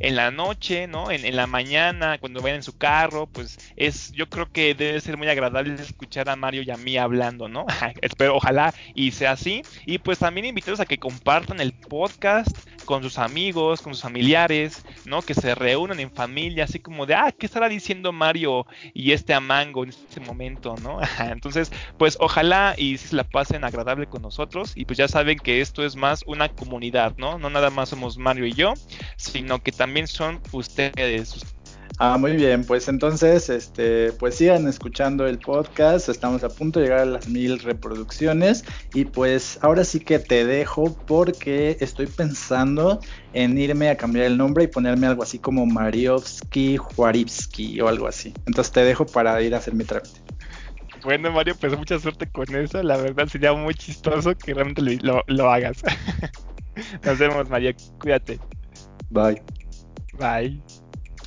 en la noche, ¿no? En, la mañana, cuando vayan en su carro, pues es, yo creo que debe ser muy agradable escuchar a Mario y a mí hablando, ¿no? Espero, ojalá y sea así. Y pues también invitarlos a que compartan el podcast con sus amigos, con sus familiares, ¿no? Que se reúnan en familia, así como de, ah, ¿qué estará diciendo Mario y este Amango en este momento, ¿no? Entonces, pues ojalá y se la pasen agradable con nosotros y pues ya saben que esto es más una comunidad, ¿no? No nada más somos Mario y yo, sino que también también son ustedes. Ah, muy bien, pues entonces, este, pues sigan escuchando el podcast, estamos a punto de llegar a las mil reproducciones y pues ahora sí que te dejo porque estoy pensando en irme a cambiar el nombre y ponerme algo así como Mariovsky Juarivsky o algo así. Entonces te dejo para ir a hacer mi trámite. Bueno, Mario, pues mucha suerte con eso. La verdad sería muy chistoso que realmente lo, lo hagas. Nos vemos, Mario. Cuídate. Bye. Bye.